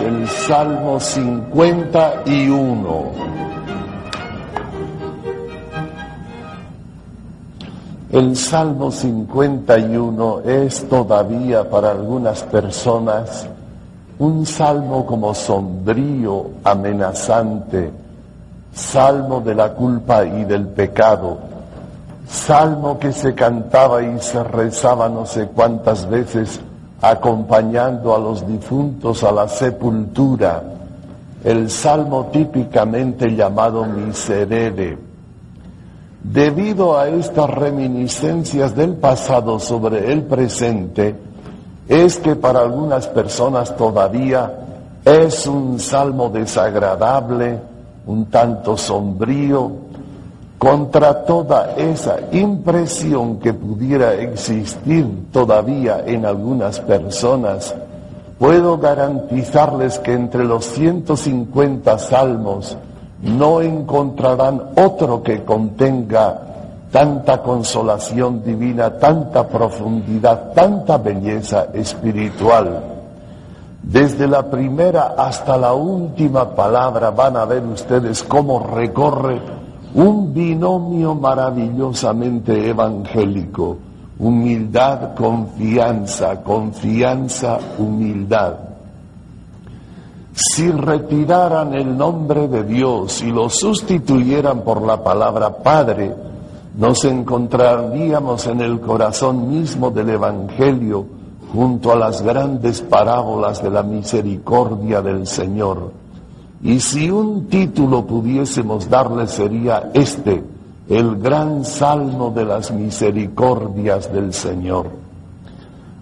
El Salmo 51. El Salmo 51 es todavía para algunas personas un salmo como sombrío, amenazante, salmo de la culpa y del pecado, salmo que se cantaba y se rezaba no sé cuántas veces acompañando a los difuntos a la sepultura, el salmo típicamente llamado miserere. Debido a estas reminiscencias del pasado sobre el presente, es que para algunas personas todavía es un salmo desagradable, un tanto sombrío, contra toda esa impresión que pudiera existir todavía en algunas personas, puedo garantizarles que entre los 150 salmos no encontrarán otro que contenga tanta consolación divina, tanta profundidad, tanta belleza espiritual. Desde la primera hasta la última palabra van a ver ustedes cómo recorre un binomio maravillosamente evangélico. Humildad, confianza, confianza, humildad. Si retiraran el nombre de Dios y lo sustituyeran por la palabra Padre, nos encontraríamos en el corazón mismo del Evangelio junto a las grandes parábolas de la misericordia del Señor. Y si un título pudiésemos darle sería este, el gran salmo de las misericordias del Señor.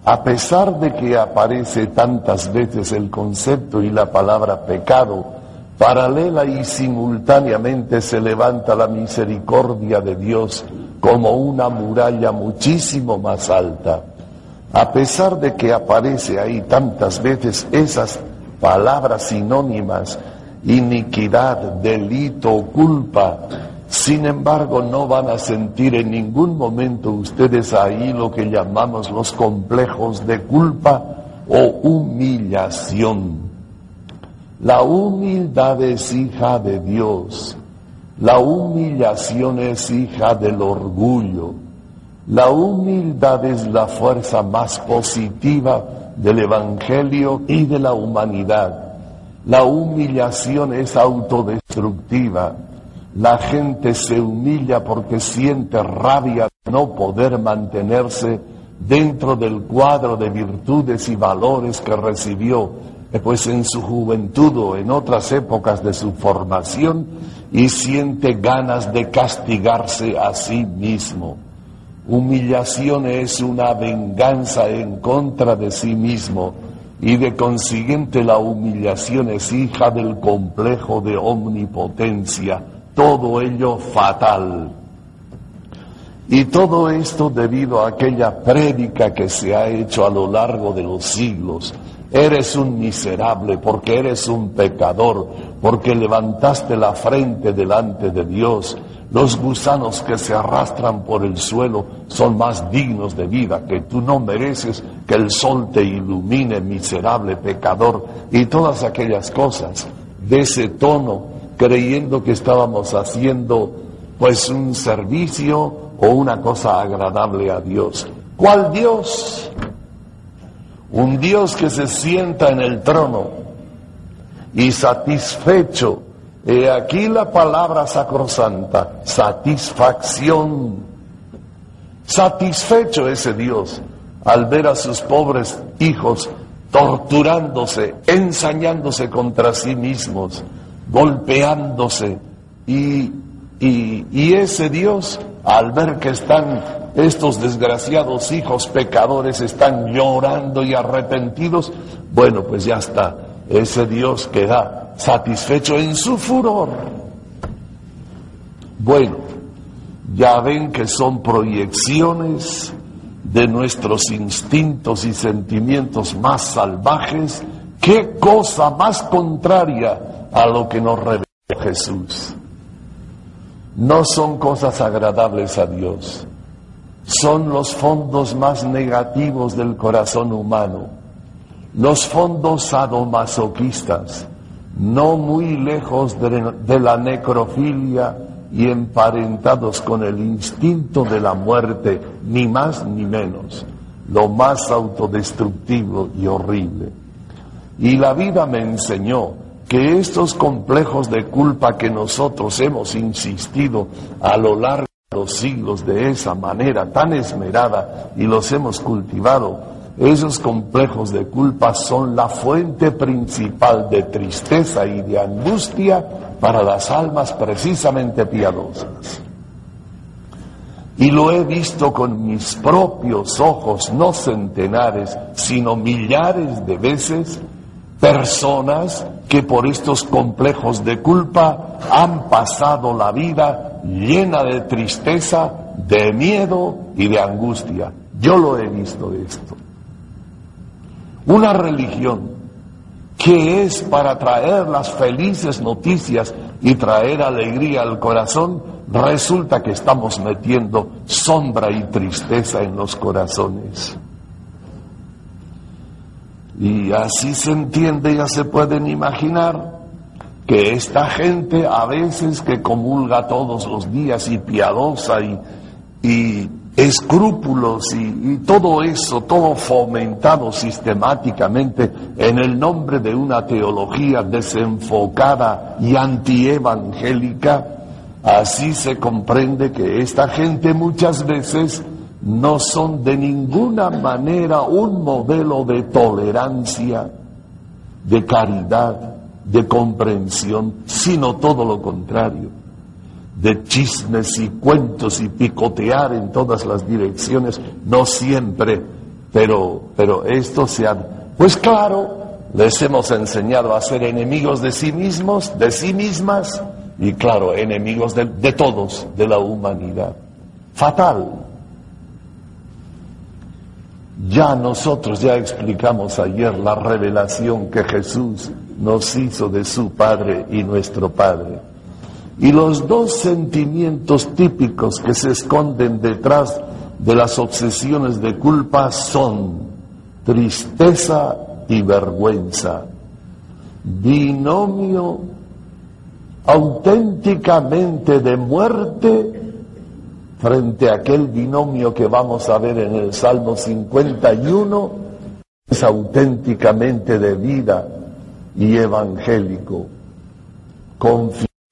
A pesar de que aparece tantas veces el concepto y la palabra pecado, paralela y simultáneamente se levanta la misericordia de Dios como una muralla muchísimo más alta. A pesar de que aparece ahí tantas veces esas palabras sinónimas, iniquidad, delito, culpa. Sin embargo, no van a sentir en ningún momento ustedes ahí lo que llamamos los complejos de culpa o humillación. La humildad es hija de Dios. La humillación es hija del orgullo. La humildad es la fuerza más positiva del Evangelio y de la humanidad. La humillación es autodestructiva. La gente se humilla porque siente rabia de no poder mantenerse dentro del cuadro de virtudes y valores que recibió pues en su juventud o en otras épocas de su formación y siente ganas de castigarse a sí mismo. Humillación es una venganza en contra de sí mismo y de consiguiente la humillación es hija del complejo de omnipotencia, todo ello fatal. Y todo esto debido a aquella prédica que se ha hecho a lo largo de los siglos. Eres un miserable porque eres un pecador, porque levantaste la frente delante de Dios. Los gusanos que se arrastran por el suelo son más dignos de vida, que tú no mereces que el sol te ilumine, miserable pecador, y todas aquellas cosas de ese tono, creyendo que estábamos haciendo pues un servicio o una cosa agradable a Dios. ¿Cuál Dios? Un Dios que se sienta en el trono y satisfecho. He aquí la palabra sacrosanta, satisfacción. Satisfecho ese Dios al ver a sus pobres hijos torturándose, ensañándose contra sí mismos, golpeándose y, y, y ese Dios al ver que están estos desgraciados hijos pecadores, están llorando y arrepentidos, bueno, pues ya está, ese Dios queda satisfecho en su furor. Bueno, ya ven que son proyecciones de nuestros instintos y sentimientos más salvajes, qué cosa más contraria a lo que nos reveló Jesús. No son cosas agradables a Dios, son los fondos más negativos del corazón humano, los fondos sadomasoquistas, no muy lejos de, la necrofilia y emparentados con el instinto de la muerte, ni más ni menos, lo más autodestructivo y horrible. Y la vida me enseñó que estos complejos de culpa que nosotros hemos insistido a lo largo de los siglos de esa manera tan esmerada y los hemos cultivado, esos complejos de culpa son la fuente principal de tristeza y de angustia para las almas precisamente piadosas. Y lo he visto con mis propios ojos, no centenares, sino millares de veces, personas que por estos complejos de culpa han pasado la vida llena de tristeza, de miedo y de angustia. Yo lo he visto esto. Una religión que es para traer las felices noticias y traer alegría al corazón, resulta que estamos metiendo sombra y tristeza en los corazones. Y así se entiende, ya se pueden imaginar que esta gente a veces que comulga todos los días y piadosa y, escrúpulos y, todo eso, todo fomentado sistemáticamente en el nombre de una teología desenfocada y antievangélica, así se comprende que esta gente muchas veces no son de ninguna manera un modelo de tolerancia, de caridad, de comprensión, sino todo lo contrario, de chismes y cuentos y picotear en todas las direcciones, no siempre, pero, pero esto se ha... Pues claro, les hemos enseñado a ser enemigos de sí mismos, de sí mismas, y claro, enemigos de, de todos, de la humanidad. Fatal. Ya nosotros ya explicamos ayer la revelación que Jesús nos hizo de su Padre y nuestro Padre. Y los dos sentimientos típicos que se esconden detrás de las obsesiones de culpa son tristeza y vergüenza. Binomio auténticamente de muerte frente a aquel binomio que vamos a ver en el Salmo 51, es auténticamente de vida y evangélico.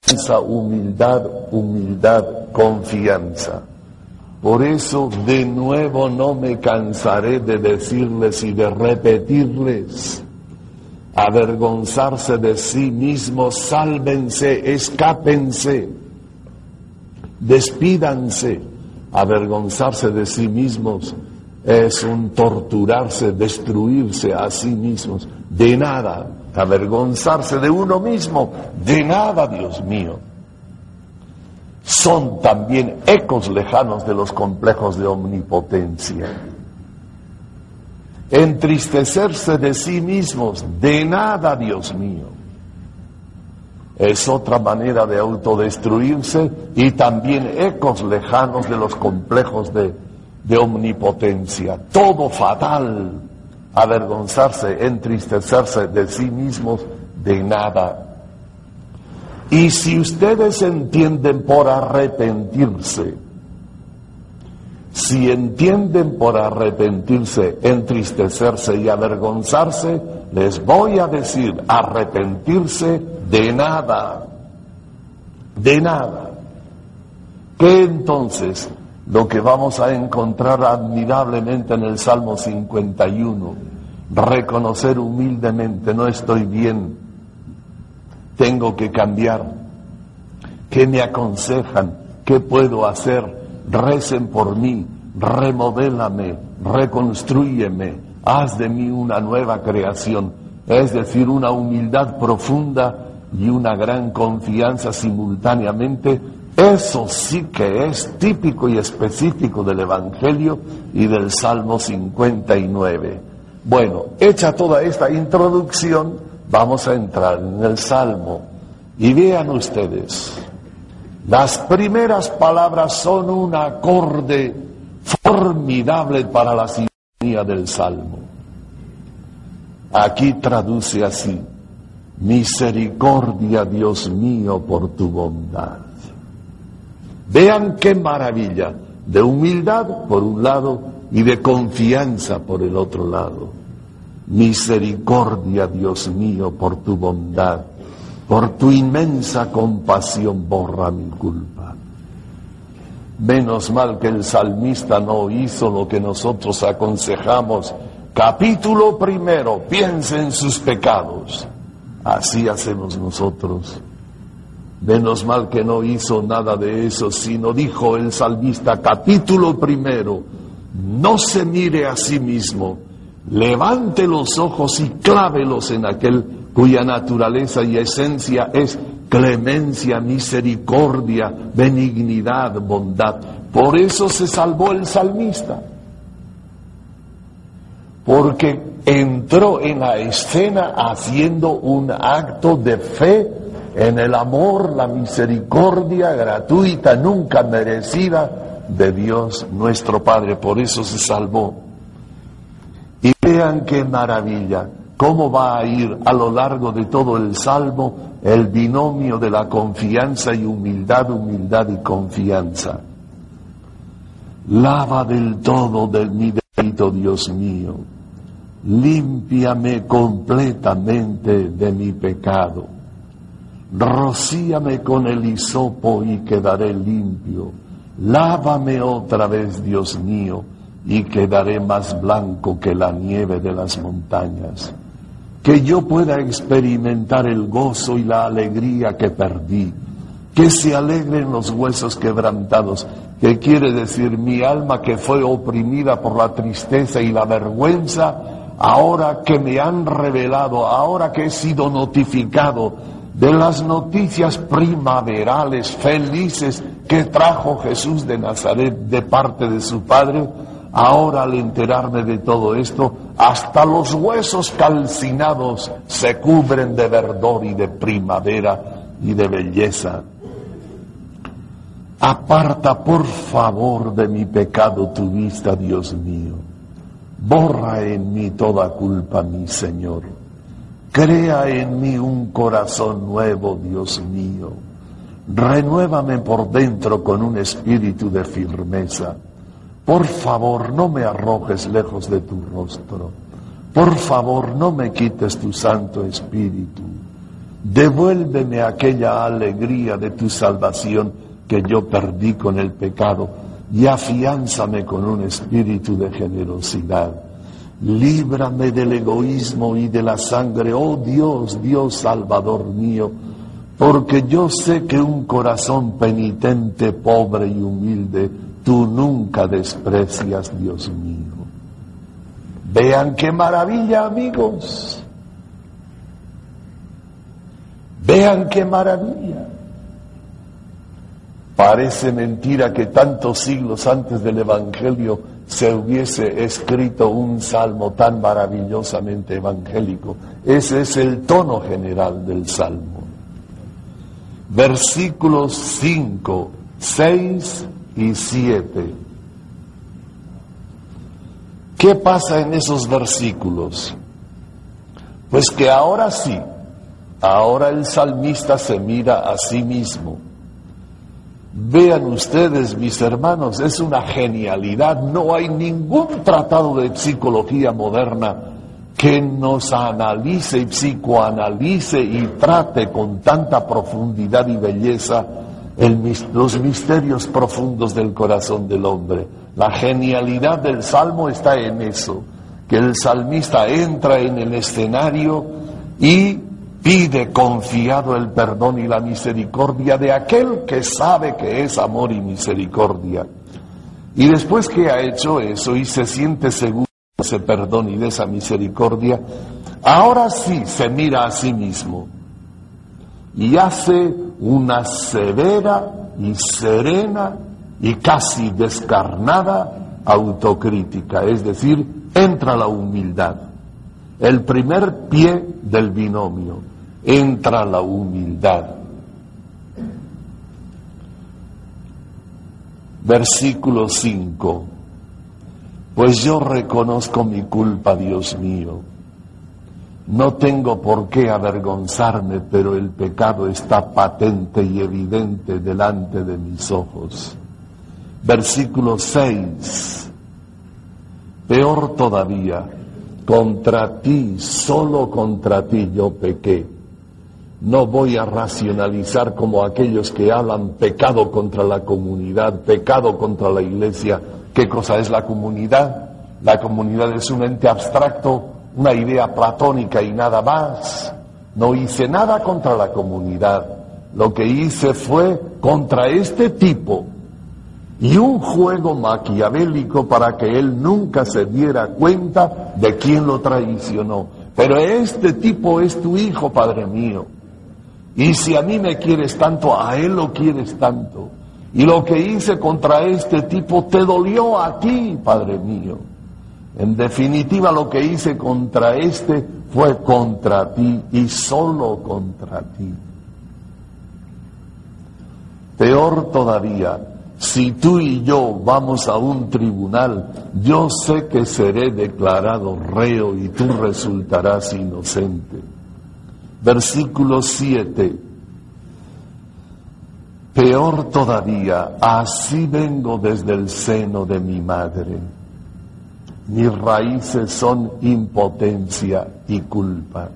Confianza, humildad, humildad, confianza. Por eso de nuevo no me cansaré de decirles y de repetirles avergonzarse de sí mismos, sálvense, escápense, despídanse, avergonzarse de sí mismos es un torturarse, destruirse a sí mismos, de nada, avergonzarse de uno mismo, de nada, Dios mío. Son también ecos lejanos de los complejos de omnipotencia. Entristecerse de sí mismos, de nada, Dios mío. Es otra manera de autodestruirse y también ecos lejanos de los complejos de, de omnipotencia. Todo fatal. Avergonzarse, entristecerse de sí mismos, de nada. Y si ustedes entienden por arrepentirse, si entienden por arrepentirse, entristecerse y avergonzarse, les voy a decir, arrepentirse de nada, de nada. ¿Qué entonces? Lo que vamos a encontrar admirablemente en el Salmo 51, reconocer humildemente, no estoy bien, tengo que cambiar, ¿qué me aconsejan? ¿Qué puedo hacer? recen por mí, remodélame, reconstrúyeme, haz de mí una nueva creación, es decir, una humildad profunda y una gran confianza simultáneamente. Eso sí que es típico y específico del Evangelio y del Salmo 59. Bueno, hecha toda esta introducción, vamos a entrar en el Salmo y vean ustedes, las primeras palabras son un acorde formidable para la sinfonía del Salmo. Aquí traduce así, misericordia Dios mío por tu bondad. Vean qué maravilla, de humildad por un lado y de confianza por el otro lado. Misericordia Dios mío por tu bondad por tu inmensa compasión borra mi culpa. Menos mal que el salmista no hizo lo que nosotros aconsejamos. Capítulo primero, piensa en sus pecados. Así hacemos nosotros. Menos mal que no hizo nada de eso, sino dijo el salmista, capítulo primero, no se mire a sí mismo, levante los ojos y clávelos en aquel cuya naturaleza y esencia es clemencia, misericordia, benignidad, bondad. Por eso se salvó el salmista, porque entró en la escena haciendo un acto de fe en el amor, la misericordia gratuita, nunca merecida de Dios nuestro Padre. Por eso se salvó. Y vean qué maravilla cómo va a ir a lo largo de todo el salmo el binomio de la confianza y humildad, humildad y confianza. Lava del todo de mi delito, Dios mío. Límpiame completamente de mi pecado. Rocíame con el hisopo y quedaré limpio. Lávame otra vez, Dios mío, y quedaré más blanco que la nieve de las montañas que yo pueda experimentar el gozo y la alegría que perdí, que se alegren los huesos quebrantados, que quiere decir mi alma que fue oprimida por la tristeza y la vergüenza, ahora que me han revelado, ahora que he sido notificado de las noticias primaverales felices que trajo Jesús de Nazaret de parte de su Padre, Ahora al enterarme de todo esto, hasta los huesos calcinados se cubren de verdor y de primavera y de belleza. Aparta por favor de mi pecado tu vista, Dios mío. Borra en mí toda culpa, mi Señor. Crea en mí un corazón nuevo, Dios mío. Renuévame por dentro con un espíritu de firmeza por favor, no me arrojes lejos de tu rostro. Por favor, no me quites tu Santo Espíritu. Devuélveme aquella alegría de tu salvación que yo perdí con el pecado y afiánzame con un espíritu de generosidad. Líbrame del egoísmo y de la sangre, oh Dios, Dios Salvador mío, porque yo sé que un corazón penitente, pobre y humilde, tú nunca desprecias, Dios mío. Vean qué maravilla, amigos. Vean qué maravilla. Parece mentira que tantos siglos antes del Evangelio se hubiese escrito un salmo tan maravillosamente evangélico. Ese es el tono general del salmo. Versículos 5, 6 y 7. ¿Qué pasa en esos versículos? Pues que ahora sí, ahora el salmista se mira a sí mismo Vean ustedes, mis hermanos, es una genialidad. No hay ningún tratado de psicología moderna que nos analice y psicoanalice y trate con tanta profundidad y belleza los misterios profundos del corazón del hombre. La genialidad del Salmo está en eso, que el salmista entra en el escenario y pide confiado el perdón y la misericordia de aquel que sabe que es amor y misericordia. Y después que ha hecho eso y se siente seguro de ese perdón y de esa misericordia, ahora sí se mira a sí mismo y hace una severa y serena y casi descarnada autocrítica, es decir, entra la humildad, el primer pie del binomio entra la humildad. Versículo 5. Pues yo reconozco mi culpa, Dios mío. No tengo por qué avergonzarme, pero el pecado está patente y evidente delante de mis ojos. Versículo 6. Peor todavía, contra ti, solo contra ti yo pequé no voy a racionalizar como aquellos que hablan pecado contra la comunidad, pecado contra la iglesia. ¿Qué cosa es la comunidad? La comunidad es un ente abstracto, una idea platónica y nada más. No hice nada contra la comunidad. Lo que hice fue contra este tipo y un juego maquiavélico para que él nunca se diera cuenta de quién lo traicionó. Pero este tipo es tu hijo, Padre mío. Y si a mí me quieres tanto, a él lo quieres tanto. Y lo que hice contra este tipo te dolió a ti, Padre mío. En definitiva, lo que hice contra este fue contra ti y solo contra ti. Peor todavía, si tú y yo vamos a un tribunal, yo sé que seré declarado reo y tú resultarás inocente versículo 7. Peor todavía, así vengo desde el seno de mi madre. Mis raíces son impotencia y culpa.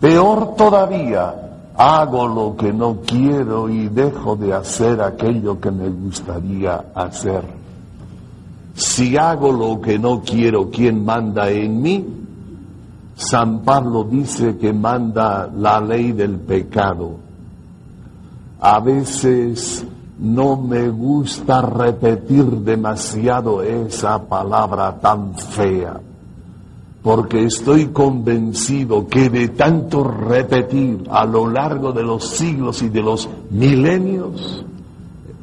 Peor todavía, hago lo que no quiero y dejo de hacer aquello que me gustaría hacer. Si hago lo que no quiero, ¿quién manda en mí? San Pablo dice que manda la ley del pecado. A veces no me gusta repetir demasiado esa palabra tan fea, porque estoy convencido que de tanto repetir a lo largo de los siglos y de los milenios,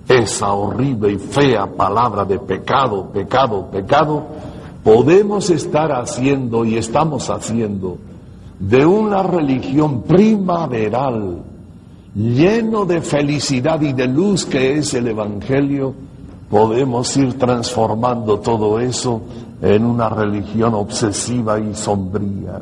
esa horrible y fea palabra de pecado, pecado, pecado, podemos estar haciendo y estamos haciendo de una religión primaveral, lleno de felicidad y de luz que es el Evangelio, podemos ir transformando todo eso en una religión obsesiva y sombría.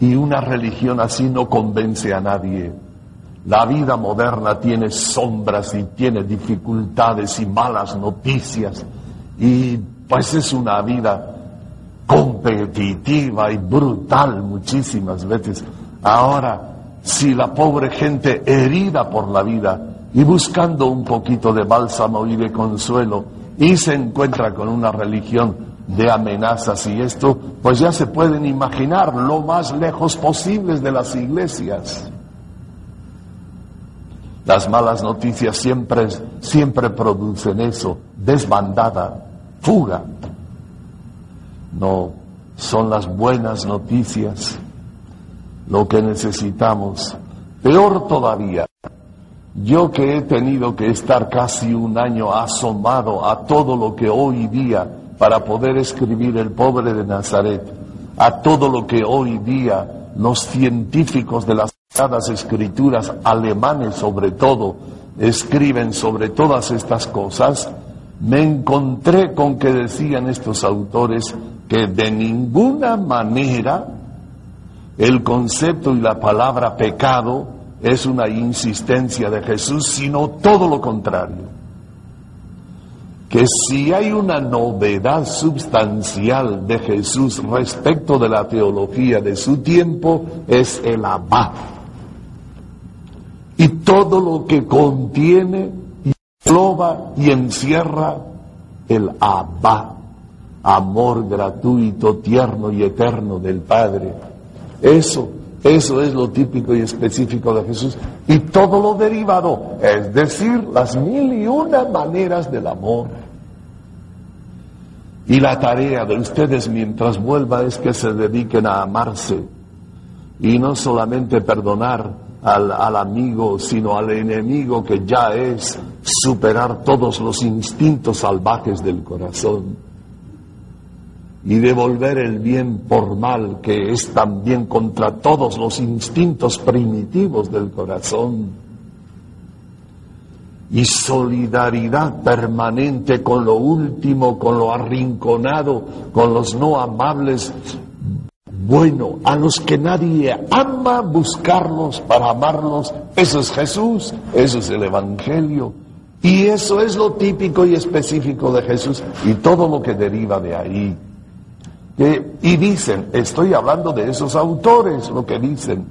Y una religión así no convence a nadie. La vida moderna tiene sombras y tiene dificultades y malas noticias. Y pues es una vida competitiva y brutal muchísimas veces. Ahora, si la pobre gente herida por la vida y buscando un poquito de bálsamo y de consuelo y se encuentra con una religión de amenazas y esto, pues ya se pueden imaginar lo más lejos posibles de las iglesias. Las malas noticias siempre, siempre producen eso, desbandada, fuga. No, son las buenas noticias lo que necesitamos. Peor todavía, yo que he tenido que estar casi un año asomado a todo lo que hoy día, para poder escribir el pobre de Nazaret, a todo lo que hoy día los científicos de escrituras alemanes sobre todo escriben sobre todas estas cosas, me encontré con que decían estos autores que de ninguna manera el concepto y la palabra pecado es una insistencia de Jesús, sino todo lo contrario. Que si hay una novedad sustancial de Jesús respecto de la teología de su tiempo, es el abad. Y todo lo que contiene y engloba y encierra el abad, amor gratuito, tierno y eterno del Padre. Eso eso es lo típico y específico de Jesús. Y todo lo derivado, es decir, las mil y una maneras del amor. Y la tarea de ustedes mientras vuelva es que se dediquen a amarse. Y no solamente perdonar al, al amigo, sino al enemigo que ya es superar todos los instintos salvajes del corazón y devolver el bien por mal, que es también contra todos los instintos primitivos del corazón. Y solidaridad permanente con lo último, con lo arrinconado, con los no amables. Bueno, a los que nadie ama, buscarlos para amarlos. Eso es Jesús, eso es el Evangelio. Y eso es lo típico y específico de Jesús y todo lo que deriva de ahí y dicen, estoy hablando de esos autores, lo que dicen,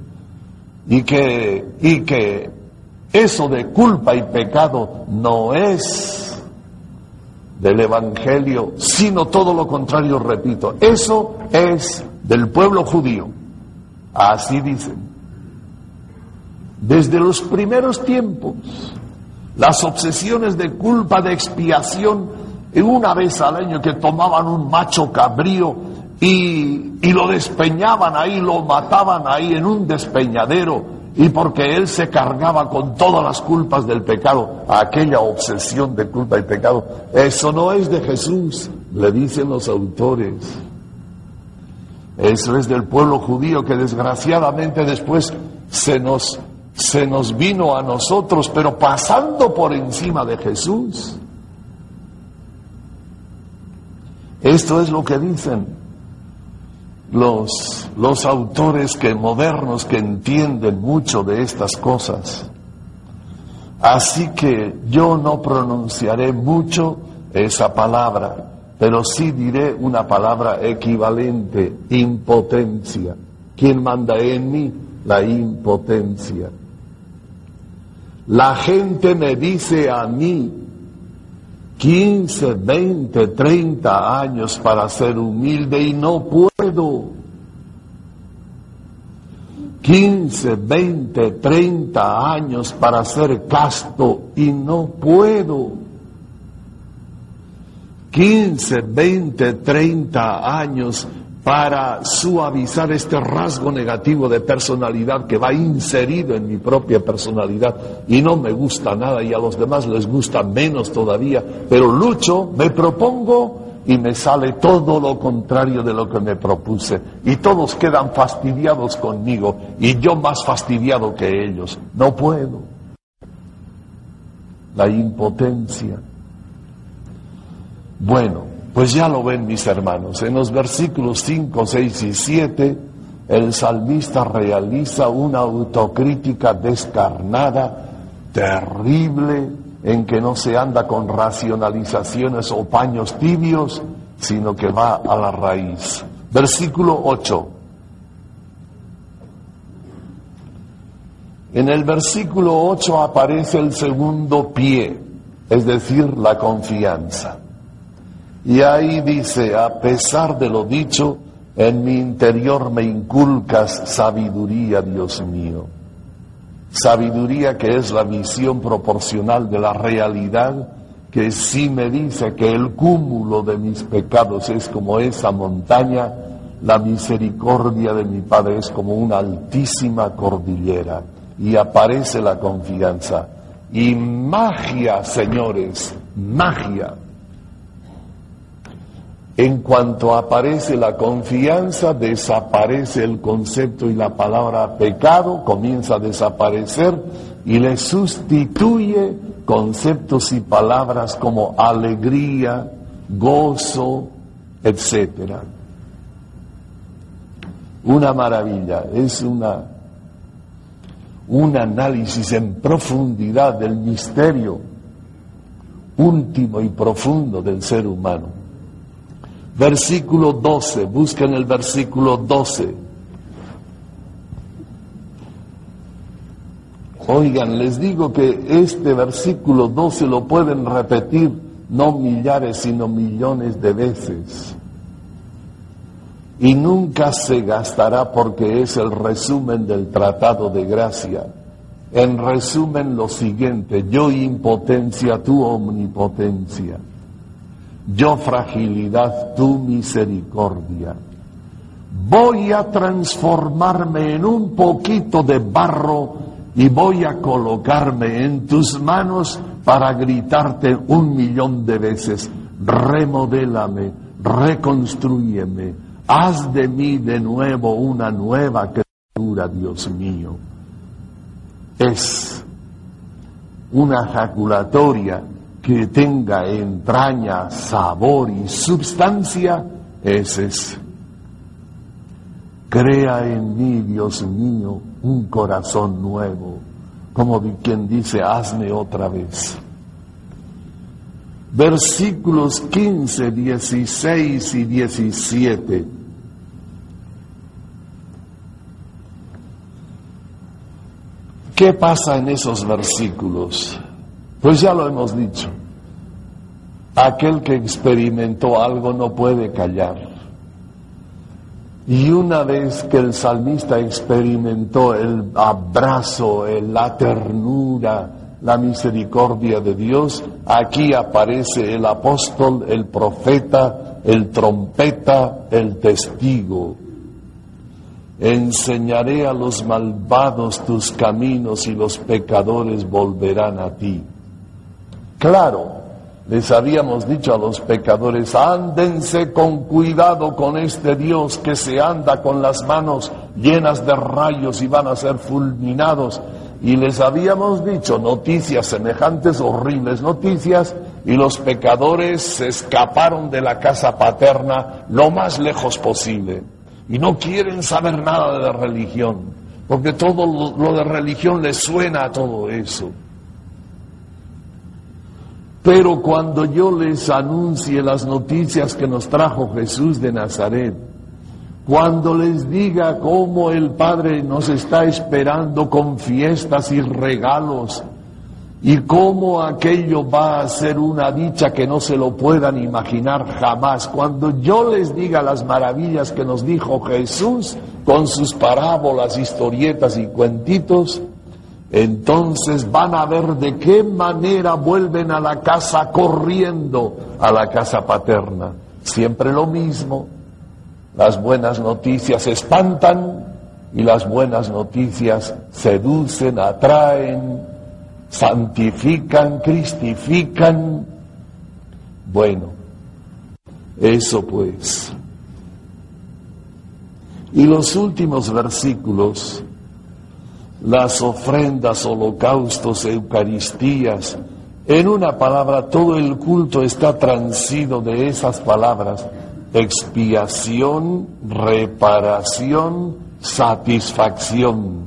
y que, y que eso de culpa y pecado no es del Evangelio, sino todo lo contrario, repito, eso es del pueblo judío. Así dicen. Desde los primeros tiempos, las obsesiones de culpa, de expiación, una vez al año que tomaban un macho cabrío y, lo despeñaban ahí, lo mataban ahí en un despeñadero y porque él se cargaba con todas las culpas del pecado, aquella obsesión de culpa y pecado, eso no es de Jesús, le dicen los autores. Eso es del pueblo judío que desgraciadamente después se nos, se nos vino a nosotros, pero pasando por encima de Jesús. Esto es lo que dicen los, los autores que modernos que entienden mucho de estas cosas. Así que yo no pronunciaré mucho esa palabra, pero sí diré una palabra equivalente, impotencia. ¿Quién manda en mí? La impotencia. La gente me dice a mí 15, 20, 30 años para ser humilde y no puedo. 15, 20, 30 años para ser casto y no puedo. 15, 20, 30 años para suavizar este rasgo negativo de personalidad que va inserido en mi propia personalidad y no me gusta nada y a los demás les gusta menos todavía, pero lucho, me propongo y me sale todo lo contrario de lo que me propuse y todos quedan fastidiados conmigo y yo más fastidiado que ellos. No puedo. La impotencia. Bueno, pues ya lo ven mis hermanos, en los versículos 5, 6 y 7, el salmista realiza una autocrítica descarnada, terrible, en que no se anda con racionalizaciones o paños tibios, sino que va a la raíz. Versículo 8. En el versículo 8 aparece el segundo pie, es decir, la confianza. Y ahí dice, a pesar de lo dicho, en mi interior me inculcas sabiduría, Dios mío. Sabiduría que es la visión proporcional de la realidad, que sí me dice que el cúmulo de mis pecados es como esa montaña, la misericordia de mi Padre es como una altísima cordillera. Y aparece la confianza. Y magia, señores, magia en cuanto aparece la confianza, desaparece el concepto y la palabra pecado, comienza a desaparecer y le sustituye conceptos y palabras como alegría, gozo, etc. Una maravilla, es una, un análisis en profundidad del misterio último y profundo del ser humano. Versículo 12, busquen el versículo 12. Oigan, les digo que este versículo 12 lo pueden repetir no millares, sino millones de veces. Y nunca se gastará porque es el resumen del tratado de gracia. En resumen lo siguiente, yo impotencia, tu omnipotencia yo fragilidad, tu misericordia. Voy a transformarme en un poquito de barro y voy a colocarme en tus manos para gritarte un millón de veces, remodélame, reconstruyeme, haz de mí de nuevo una nueva criatura, Dios mío. Es una ejaculatoria que tenga entraña, sabor y substancia, ese es. Crea en mí, Dios mío, un corazón nuevo, como quien dice, hazme otra vez. Versículos 15, 16 y 17. ¿Qué pasa en esos versículos? Pues ya lo hemos dicho. Aquel que experimentó algo no puede callar. Y una vez que el salmista experimentó el abrazo, la ternura, la misericordia de Dios, aquí aparece el apóstol, el profeta, el trompeta, el testigo. Enseñaré a los malvados tus caminos y los pecadores volverán a ti. Claro, les habíamos dicho a los pecadores, ándense con cuidado con este Dios que se anda con las manos llenas de rayos y van a ser fulminados. Y les habíamos dicho noticias semejantes, horribles noticias, y los pecadores se escaparon de la casa paterna lo más lejos posible. Y no quieren saber nada de religión, porque todo lo de religión les suena a todo eso. Pero cuando yo les anuncie las noticias que nos trajo Jesús de Nazaret, cuando les diga cómo el Padre nos está esperando con fiestas y regalos, y cómo aquello va a ser una dicha que no se lo puedan imaginar jamás, cuando yo les diga las maravillas que nos dijo Jesús con sus parábolas, historietas y cuentitos, entonces van a ver de qué manera vuelven a la casa corriendo a la casa paterna. Siempre lo mismo. Las buenas noticias espantan y las buenas noticias seducen, atraen, santifican, cristifican. Bueno, eso pues. Y los últimos versículos las ofrendas, holocaustos, eucaristías. En una palabra, todo el culto está transido de esas palabras. Expiación, reparación, satisfacción.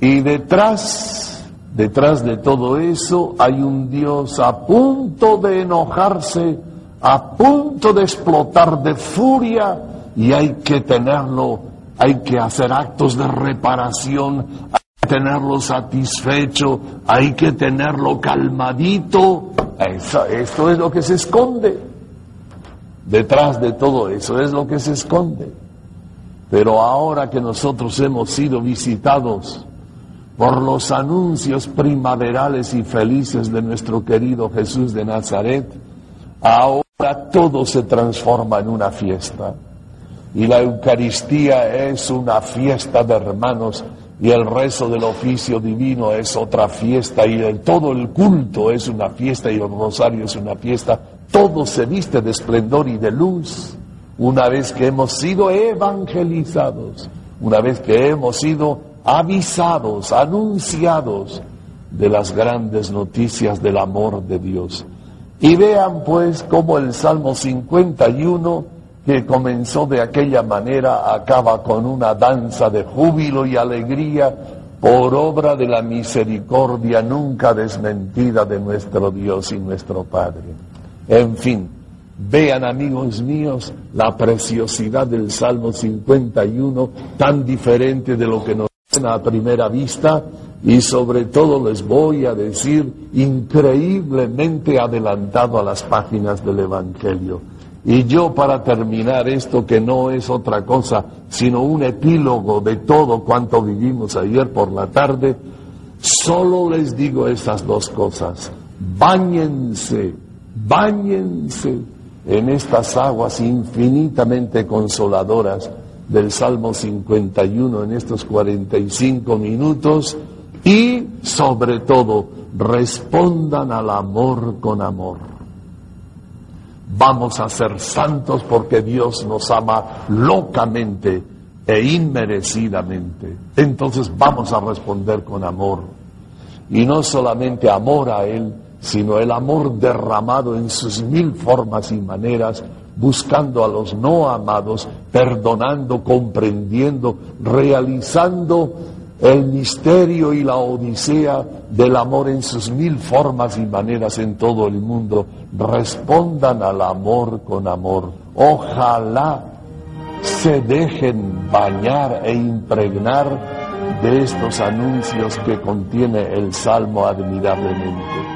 Y detrás, detrás de todo eso, hay un Dios a punto de enojarse, a punto de explotar de furia, y hay que tenerlo hay que hacer actos de reparación, hay que tenerlo satisfecho, hay que tenerlo calmadito. esto es lo que se esconde. Detrás de todo eso es lo que se esconde. Pero ahora que nosotros hemos sido visitados por los anuncios primaverales y felices de nuestro querido Jesús de Nazaret, ahora todo se transforma en una fiesta. Y la Eucaristía es una fiesta de hermanos y el rezo del oficio divino es otra fiesta y todo el culto es una fiesta y el rosario es una fiesta. Todo se viste de esplendor y de luz una vez que hemos sido evangelizados, una vez que hemos sido avisados, anunciados de las grandes noticias del amor de Dios. Y vean pues cómo el Salmo 51 que comenzó de aquella manera, acaba con una danza de júbilo y alegría por obra de la misericordia nunca desmentida de nuestro Dios y nuestro Padre. En fin, vean amigos míos la preciosidad del Salmo 51, tan diferente de lo que nos ven a primera vista, y sobre todo les voy a decir increíblemente adelantado a las páginas del Evangelio. Y yo para terminar esto que no es otra cosa sino un epílogo de todo cuanto vivimos ayer por la tarde, solo les digo esas dos cosas. Báñense, báñense en estas aguas infinitamente consoladoras del Salmo 51 en estos 45 minutos y sobre todo respondan al amor con amor. Vamos a ser santos porque Dios nos ama locamente e inmerecidamente. Entonces vamos a responder con amor. Y no solamente amor a Él, sino el amor derramado en sus mil formas y maneras, buscando a los no amados, perdonando, comprendiendo, realizando el misterio y la odisea del amor en sus mil formas y maneras en todo el mundo, respondan al amor con amor. Ojalá se dejen bañar e impregnar de estos anuncios que contiene el Salmo admirablemente.